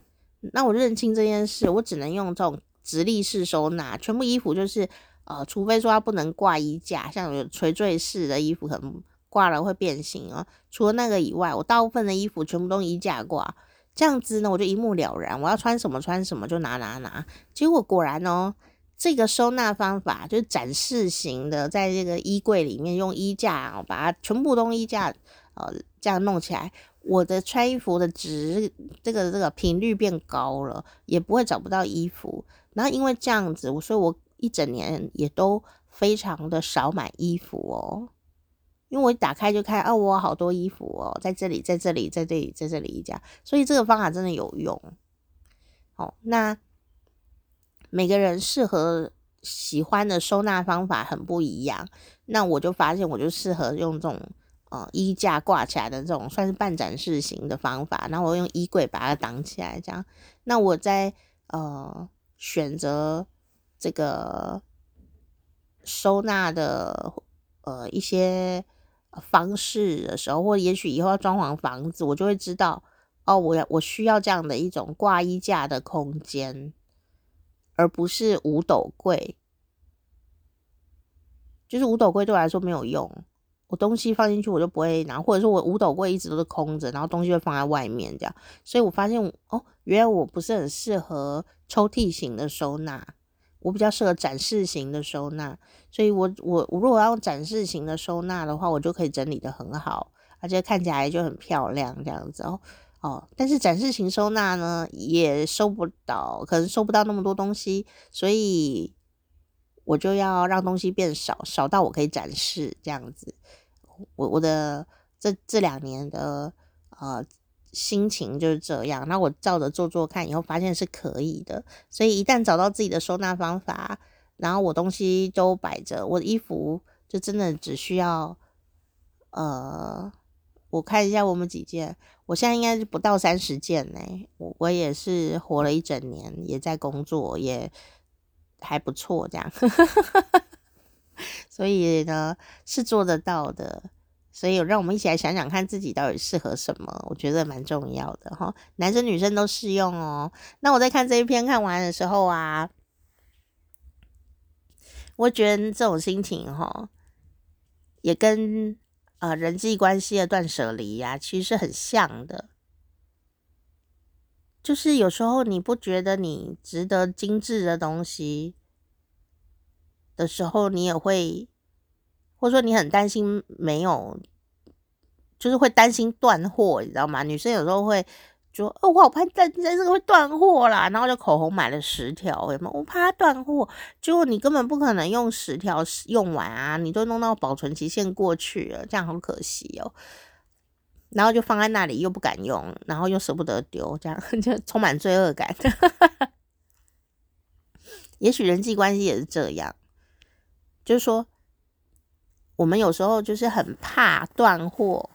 那我认清这件事，我只能用这种直立式收纳，全部衣服就是呃，除非说它不能挂衣架，像有垂坠式的衣服可能挂了会变形啊。除了那个以外，我大部分的衣服全部都衣架挂。这样子呢，我就一目了然，我要穿什么穿什么就拿拿拿。结果果然哦，这个收纳方法就是展示型的，在这个衣柜里面用衣架哦，把它全部都衣架呃这样弄起来，我的穿衣服的值这个这个频率变高了，也不会找不到衣服。然后因为这样子，所以我一整年也都非常的少买衣服哦。因为我一打开就看，哦，我好多衣服哦，在这里，在这里，在这里，在这里，一家，所以这个方法真的有用。好，那每个人适合喜欢的收纳方法很不一样。那我就发现，我就适合用这种呃衣架挂起来的这种，算是半展示型的方法。然后我用衣柜把它挡起来，这样。那我在呃选择这个收纳的呃一些。方式的时候，或也许以后要装潢房子，我就会知道哦，我要我需要这样的一种挂衣架的空间，而不是五斗柜。就是五斗柜对我来说没有用，我东西放进去我就不会拿，或者说我五斗柜一直都是空着，然后东西会放在外面这样。所以我发现哦，原来我不是很适合抽屉型的收纳。我比较适合展示型的收纳，所以我我我如果要用展示型的收纳的话，我就可以整理得很好，而且看起来就很漂亮这样子哦哦。但是展示型收纳呢，也收不到，可能收不到那么多东西，所以我就要让东西变少，少到我可以展示这样子。我我的这这两年的呃。心情就是这样，那我照着做做看，以后发现是可以的。所以一旦找到自己的收纳方法，然后我东西都摆着，我的衣服就真的只需要，呃，我看一下我们几件，我现在应该是不到三十件呢。我我也是活了一整年，也在工作，也还不错这样，[LAUGHS] 所以呢是做得到的。所以，让我们一起来想想看自己到底适合什么，我觉得蛮重要的哈。男生女生都适用哦。那我在看这一篇看完的时候啊，我觉得这种心情哈，也跟呃人际关系的断舍离呀，其实是很像的。就是有时候你不觉得你值得精致的东西的时候，你也会。或者说你很担心没有，就是会担心断货，你知道吗？女生有时候会说：“哦，我好怕在在这个会断货啦。”然后就口红买了十条，有没有？我怕它断货，结果你根本不可能用十条用完啊！你都弄到保存期限过去了，这样好可惜哦。然后就放在那里又不敢用，然后又舍不得丢，这样 [LAUGHS] 就充满罪恶感。[LAUGHS] 也许人际关系也是这样，就是说。我们有时候就是很怕断货，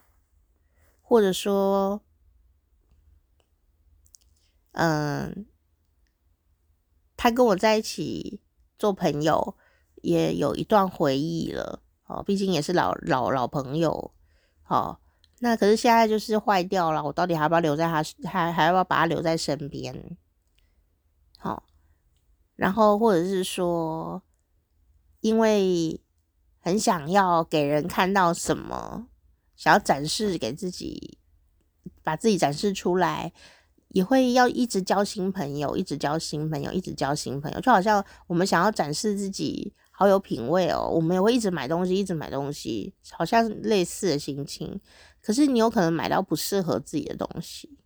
或者说，嗯，他跟我在一起做朋友也有一段回忆了，哦，毕竟也是老老老朋友，哦，那可是现在就是坏掉了，我到底还要不要留在他，还还要不要把他留在身边？好，然后或者是说。因为很想要给人看到什么，想要展示给自己，把自己展示出来，也会要一直交新朋友，一直交新朋友，一直交新朋友，就好像我们想要展示自己好有品味哦，我们也会一直买东西，一直买东西，好像类似的心情。可是你有可能买到不适合自己的东西。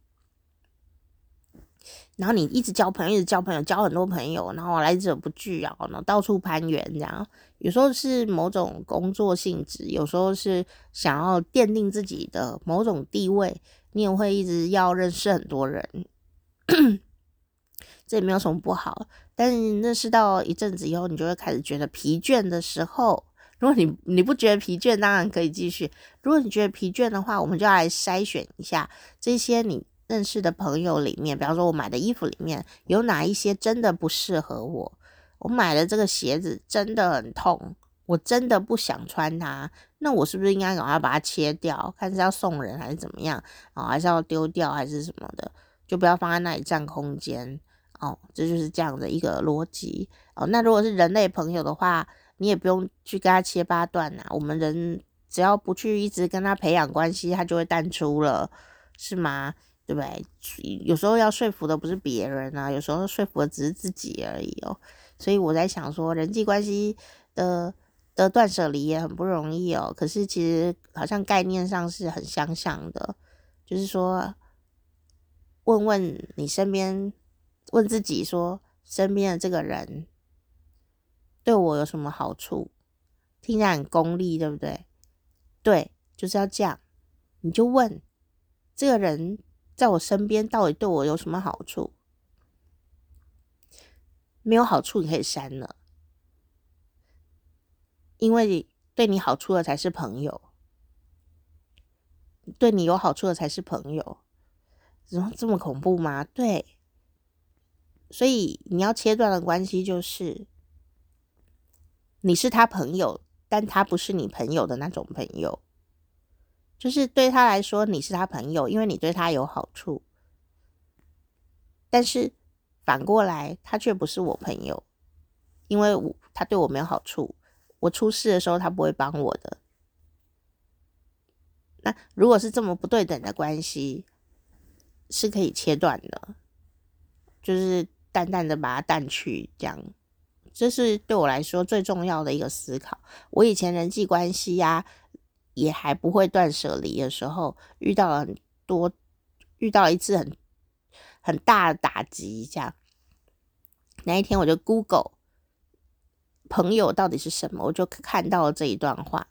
然后你一直交朋友，一直交朋友，交很多朋友，然后来者不拒啊，然后到处攀援这样。有时候是某种工作性质，有时候是想要奠定自己的某种地位，你也会一直要认识很多人。这也没有什么不好，但是认识到一阵子以后，你就会开始觉得疲倦的时候，如果你你不觉得疲倦，当然可以继续。如果你觉得疲倦的话，我们就来筛选一下这些你。认识的朋友里面，比方说我买的衣服里面有哪一些真的不适合我？我买的这个鞋子真的很痛，我真的不想穿它。那我是不是应该赶快把它切掉？看是要送人还是怎么样？哦，还是要丢掉还是什么的？就不要放在那里占空间哦。这就是这样的一个逻辑哦。那如果是人类朋友的话，你也不用去跟他切八段呐。我们人只要不去一直跟他培养关系，他就会淡出了，是吗？对不对？有时候要说服的不是别人啊，有时候说服的只是自己而已哦。所以我在想说，人际关系的的断舍离也很不容易哦。可是其实好像概念上是很相像的，就是说，问问你身边，问自己说，身边的这个人对我有什么好处？听起来很功利，对不对？对，就是要这样，你就问这个人。在我身边到底对我有什么好处？没有好处，你可以删了，因为对你好处的才是朋友，对你有好处的才是朋友。怎么这么恐怖吗？对，所以你要切断的关系就是，你是他朋友，但他不是你朋友的那种朋友。就是对他来说，你是他朋友，因为你对他有好处。但是反过来，他却不是我朋友，因为我他对我没有好处。我出事的时候，他不会帮我的。那如果是这么不对等的关系，是可以切断的，就是淡淡的把它淡去，这样。这是对我来说最重要的一个思考。我以前人际关系呀。也还不会断舍离的时候，遇到了很多，遇到一次很很大的打击，这样。那一天我就 Google 朋友到底是什么，我就看到了这一段话，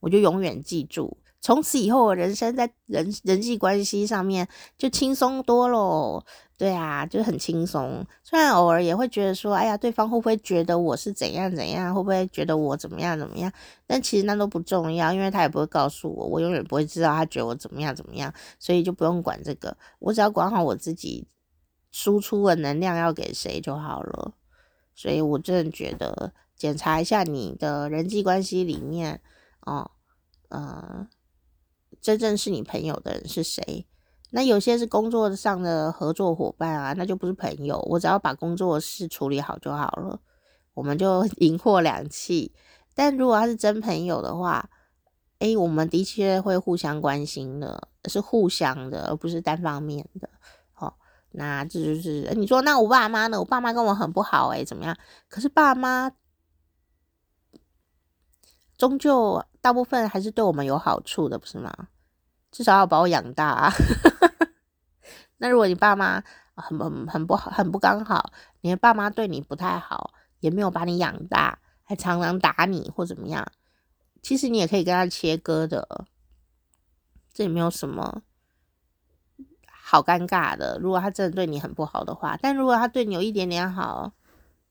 我就永远记住。从此以后，我人生在人人际关系上面就轻松多喽。对啊，就很轻松。虽然偶尔也会觉得说，哎呀，对方会不会觉得我是怎样怎样？会不会觉得我怎么样怎么样？但其实那都不重要，因为他也不会告诉我，我永远不会知道他觉得我怎么样怎么样，所以就不用管这个。我只要管好我自己输出的能量要给谁就好了。所以我真的觉得，检查一下你的人际关系里面，哦，嗯、呃。真正是你朋友的人是谁？那有些是工作上的合作伙伴啊，那就不是朋友。我只要把工作事处理好就好了，我们就 [LAUGHS] 银货两訖。但如果他是真朋友的话，诶，我们的确会互相关心的，是互相的，而不是单方面的。好，那这就是你说，那我爸妈呢？我爸妈跟我很不好，诶，怎么样？可是爸妈。终究大部分还是对我们有好处的，不是吗？至少要把我养大啊。[LAUGHS] 那如果你爸妈很很很不好，很不刚好，你的爸妈对你不太好，也没有把你养大，还常常打你或怎么样，其实你也可以跟他切割的，这也没有什么好尴尬的。如果他真的对你很不好的话，但如果他对你有一点点好，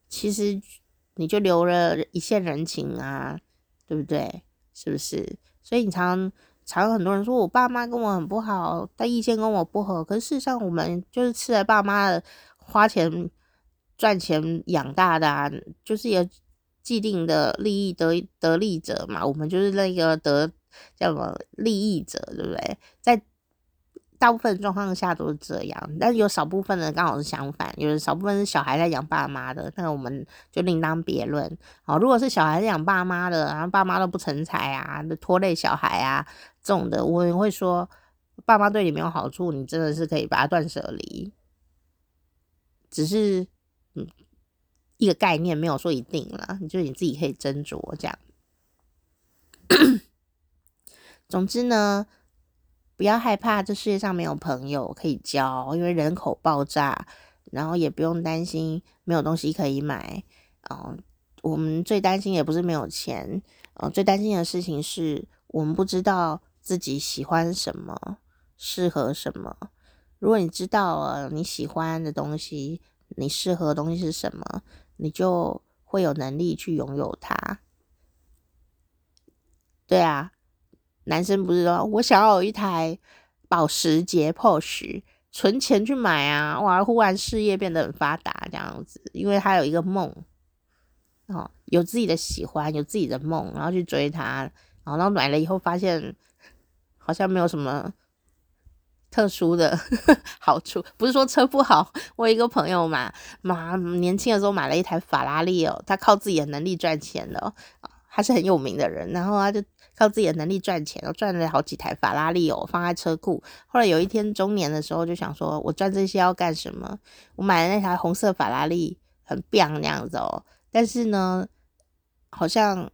其实你就留了一线人情啊。对不对？是不是？所以你常常常很多人说我爸妈跟我很不好，但意见跟我不合。可是事实上，我们就是吃了爸妈的花钱赚钱养大的啊，就是有既定的利益得得利者嘛。我们就是那个得叫什么利益者，对不对？在大部分状况下都是这样，但有少部分人刚好是相反，有少部分是小孩在养爸妈的，那我们就另当别论。好，如果是小孩养爸妈的，然后爸妈都不成才啊，拖累小孩啊这种的，我也会说，爸妈对你没有好处，你真的是可以把它断舍离。只是，嗯，一个概念没有说一定了，你就你自己可以斟酌这样。[COUGHS] 总之呢。不要害怕，这世界上没有朋友可以交，因为人口爆炸，然后也不用担心没有东西可以买。嗯，我们最担心也不是没有钱，嗯，最担心的事情是我们不知道自己喜欢什么，适合什么。如果你知道了你喜欢的东西，你适合的东西是什么，你就会有能力去拥有它。对啊。男生不是说，我想要有一台保时捷 Porsche，存钱去买啊！哇，忽然事业变得很发达这样子，因为他有一个梦，哦，有自己的喜欢，有自己的梦，然后去追他，然后买了以后发现好像没有什么特殊的 [LAUGHS] 好处。不是说车不好，我有一个朋友嘛，妈年轻的时候买了一台法拉利哦，他靠自己的能力赚钱的，他是很有名的人，然后他就。靠自己的能力赚钱，我赚了好几台法拉利哦，放在车库。后来有一天中年的时候，就想说，我赚这些要干什么？我买了那台红色法拉利，很棒那样子哦。但是呢，好像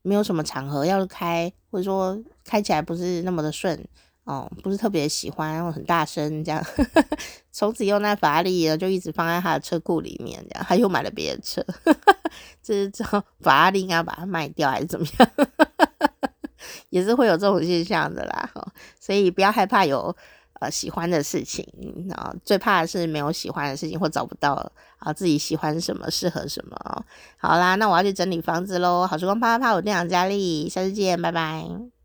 没有什么场合要开，或者说开起来不是那么的顺哦，不是特别喜欢，然后很大声这样。[LAUGHS] 从此用那法拉利呢，就一直放在他的车库里面，这样他又买了别的车。[LAUGHS] 这是这法拉利应该把它卖掉还是怎么样？也是会有这种现象的啦，所以不要害怕有呃喜欢的事情啊，最怕的是没有喜欢的事情或找不到啊自己喜欢什么适合什么。好啦，那我要去整理房子喽。好时光啪啪啪，我店长佳丽，下次见，拜拜。